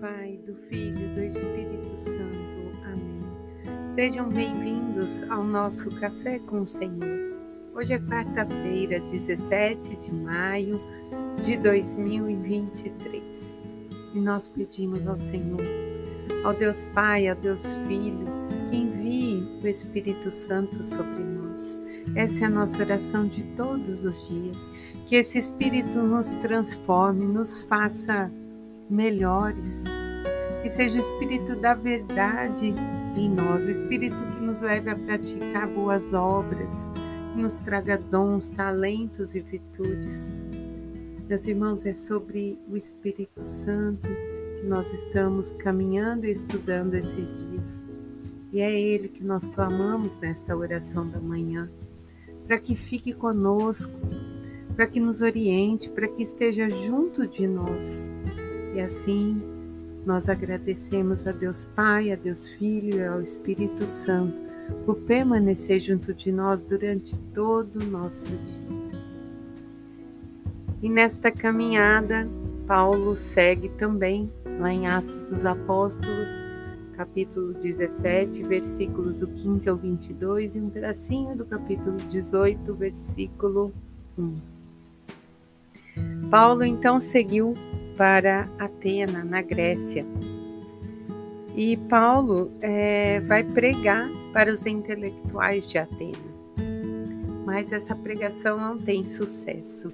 Pai, do Filho e do Espírito Santo. Amém. Sejam bem-vindos ao nosso Café com o Senhor. Hoje é quarta-feira, 17 de maio de 2023 e nós pedimos ao Senhor, ao Deus Pai, ao Deus Filho, que envie o Espírito Santo sobre nós. Essa é a nossa oração de todos os dias. Que esse Espírito nos transforme, nos faça melhores. Que seja o Espírito da verdade em nós, Espírito que nos leve a praticar boas obras, que nos traga dons, talentos e virtudes. Meus irmãos, é sobre o Espírito Santo que nós estamos caminhando e estudando esses dias. E é Ele que nós clamamos nesta oração da manhã, para que fique conosco, para que nos oriente, para que esteja junto de nós e assim nós agradecemos a Deus Pai, a Deus Filho e ao Espírito Santo por permanecer junto de nós durante todo o nosso dia. E nesta caminhada, Paulo segue também lá em Atos dos Apóstolos, capítulo 17, versículos do 15 ao 22 e um pedacinho do capítulo 18, versículo 1. Paulo então seguiu para Atena, na Grécia. E Paulo é, vai pregar para os intelectuais de Atena. Mas essa pregação não tem sucesso.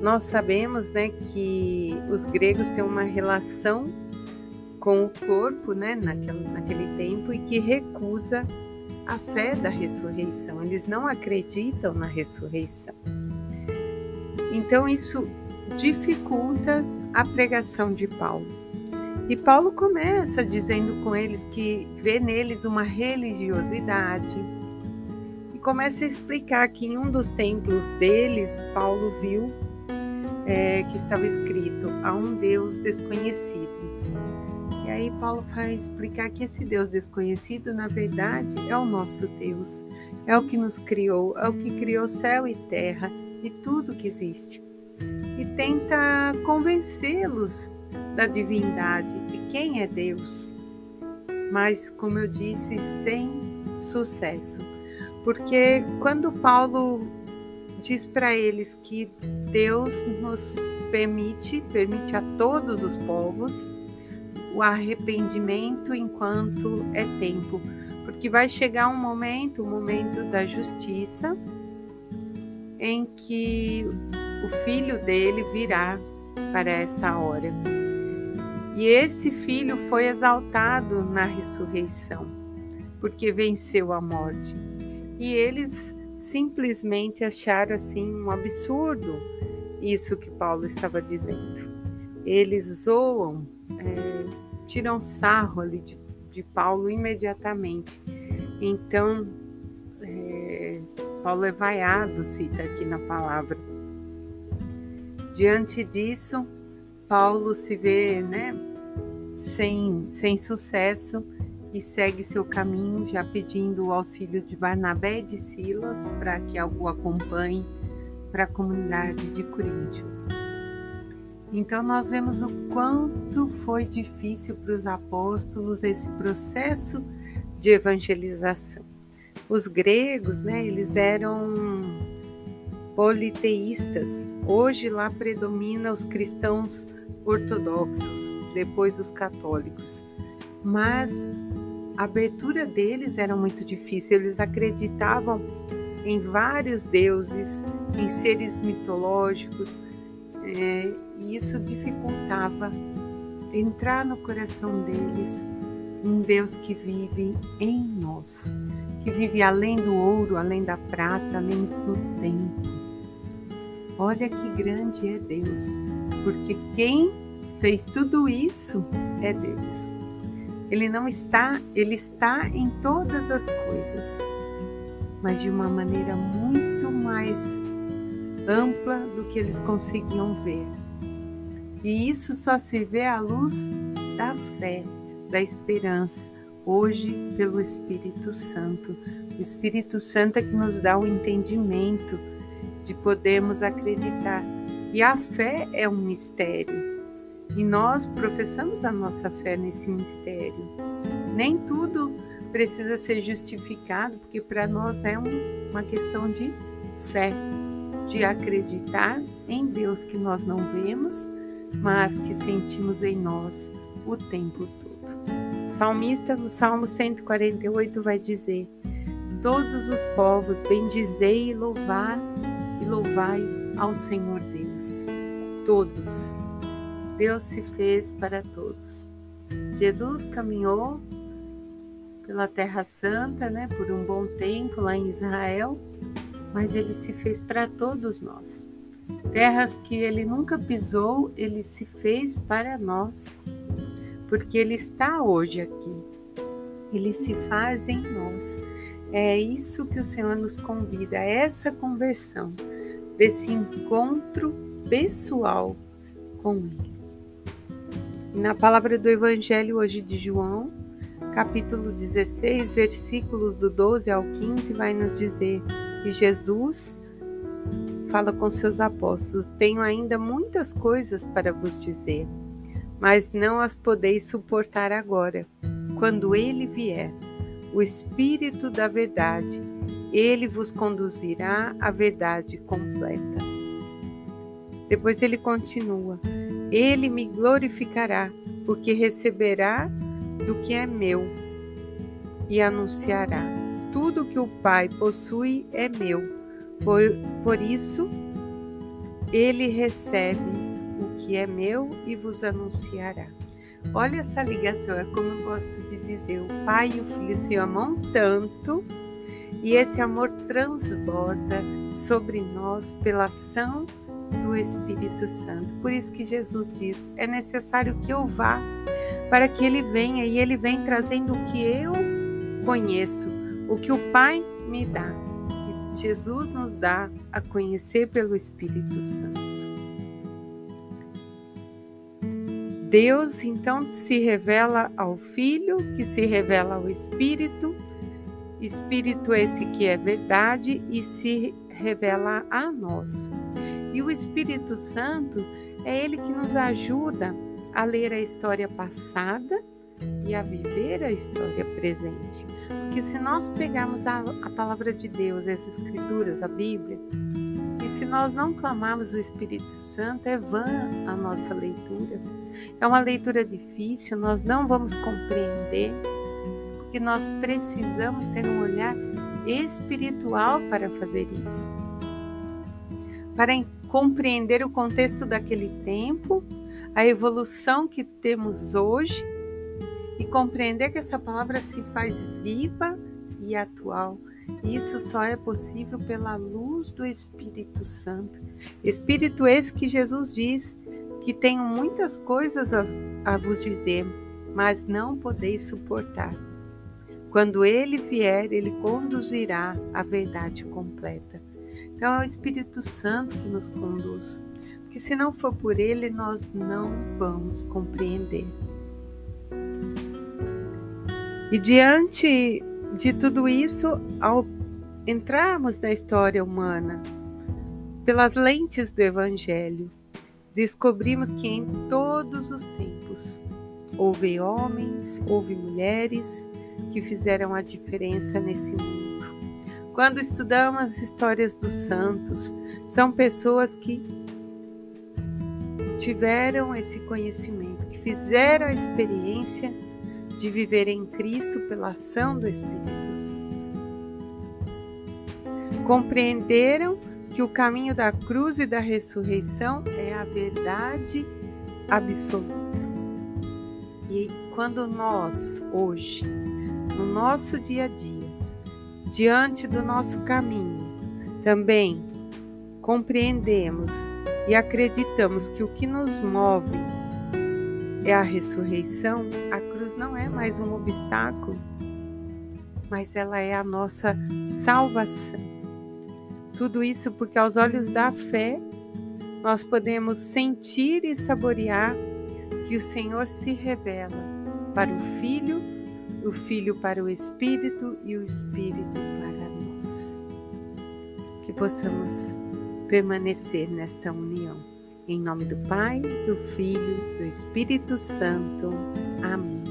Nós sabemos né, que os gregos têm uma relação com o corpo né, naquele, naquele tempo e que recusa a fé da ressurreição. Eles não acreditam na ressurreição. Então, isso dificulta a pregação de Paulo. E Paulo começa dizendo com eles que vê neles uma religiosidade e começa a explicar que em um dos templos deles, Paulo viu é, que estava escrito a um Deus desconhecido. E aí Paulo vai explicar que esse Deus desconhecido, na verdade, é o nosso Deus, é o que nos criou, é o que criou céu e terra e tudo que existe e tenta convencê-los da divindade, de quem é Deus. Mas, como eu disse, sem sucesso. Porque quando Paulo diz para eles que Deus nos permite, permite a todos os povos, o arrependimento enquanto é tempo, porque vai chegar um momento, o um momento da justiça, em que o filho dele virá para essa hora. E esse filho foi exaltado na ressurreição, porque venceu a morte. E eles simplesmente acharam assim um absurdo isso que Paulo estava dizendo. Eles zoam, é, tiram sarro ali de, de Paulo imediatamente. Então, é, Paulo é vaiado, cita aqui na palavra Diante disso, Paulo se vê né, sem, sem sucesso e segue seu caminho, já pedindo o auxílio de Barnabé e de Silas para que o acompanhe para a comunidade de Coríntios. Então, nós vemos o quanto foi difícil para os apóstolos esse processo de evangelização. Os gregos, né, eles eram politeístas. Hoje lá predomina os cristãos ortodoxos, depois os católicos. Mas a abertura deles era muito difícil, eles acreditavam em vários deuses, em seres mitológicos, é, e isso dificultava entrar no coração deles um Deus que vive em nós, que vive além do ouro, além da prata, além do tempo. Olha que grande é Deus, porque quem fez tudo isso é Deus. Ele não está, ele está em todas as coisas, mas de uma maneira muito mais ampla do que eles conseguiam ver. E isso só se vê à luz da fé, da esperança, hoje pelo Espírito Santo. O Espírito Santo é que nos dá o entendimento de podermos acreditar. E a fé é um mistério. E nós professamos a nossa fé nesse mistério. Nem tudo precisa ser justificado, porque para nós é um, uma questão de fé, de acreditar em Deus que nós não vemos, mas que sentimos em nós o tempo todo. O salmista, no Salmo 148, vai dizer: Todos os povos, bendizei e louvar e louvai ao Senhor Deus. Todos. Deus se fez para todos. Jesus caminhou pela Terra Santa, né, por um bom tempo lá em Israel, mas ele se fez para todos nós. Terras que ele nunca pisou, ele se fez para nós, porque ele está hoje aqui. Ele se faz em nós. É isso que o Senhor nos convida, a essa conversão, desse encontro pessoal com Ele. Na palavra do Evangelho hoje de João, capítulo 16, versículos do 12 ao 15, vai nos dizer que Jesus fala com seus apóstolos: Tenho ainda muitas coisas para vos dizer, mas não as podeis suportar agora. Quando ele vier, o Espírito da Verdade, ele vos conduzirá à verdade completa. Depois ele continua: Ele me glorificará, porque receberá do que é meu e anunciará. Tudo que o Pai possui é meu. Por, por isso, ele recebe o que é meu e vos anunciará. Olha essa ligação, é como eu gosto de dizer: o Pai e o Filho se amam tanto e esse amor transborda sobre nós pela ação do Espírito Santo. Por isso que Jesus diz: é necessário que eu vá para que ele venha e ele vem trazendo o que eu conheço, o que o Pai me dá. Jesus nos dá a conhecer pelo Espírito Santo. Deus então se revela ao Filho, que se revela ao Espírito, Espírito esse que é verdade e se revela a nós. E o Espírito Santo é ele que nos ajuda a ler a história passada e a viver a história presente. Porque se nós pegarmos a, a palavra de Deus, as Escrituras, a Bíblia, e se nós não clamarmos o Espírito Santo, é vã a nossa leitura. É uma leitura difícil, nós não vamos compreender, porque nós precisamos ter um olhar espiritual para fazer isso. Para compreender o contexto daquele tempo a evolução que temos hoje e compreender que essa palavra se faz viva e atual. Isso só é possível pela luz do Espírito Santo. Espírito esse que Jesus diz que tenho muitas coisas a, a vos dizer, mas não podeis suportar. Quando ele vier, ele conduzirá a verdade completa. Então é o Espírito Santo que nos conduz que se não for por Ele, nós não vamos compreender. E diante de tudo isso, ao entrarmos na história humana, pelas lentes do Evangelho, descobrimos que em todos os tempos houve homens, houve mulheres que fizeram a diferença nesse mundo. Quando estudamos as histórias dos santos, são pessoas que tiveram esse conhecimento, que fizeram a experiência de viver em Cristo pela ação do Espírito Santo. Compreenderam que o caminho da cruz e da ressurreição é a verdade absoluta. E quando nós, hoje, no nosso dia a dia, diante do nosso caminho, também compreendemos e acreditamos que o que nos move é a ressurreição, a cruz não é mais um obstáculo, mas ela é a nossa salvação. Tudo isso porque, aos olhos da fé, nós podemos sentir e saborear que o Senhor se revela para o Filho, o Filho para o Espírito e o Espírito para nós. Que possamos permanecer nesta união. Em nome do Pai, do Filho, do Espírito Santo. Amém.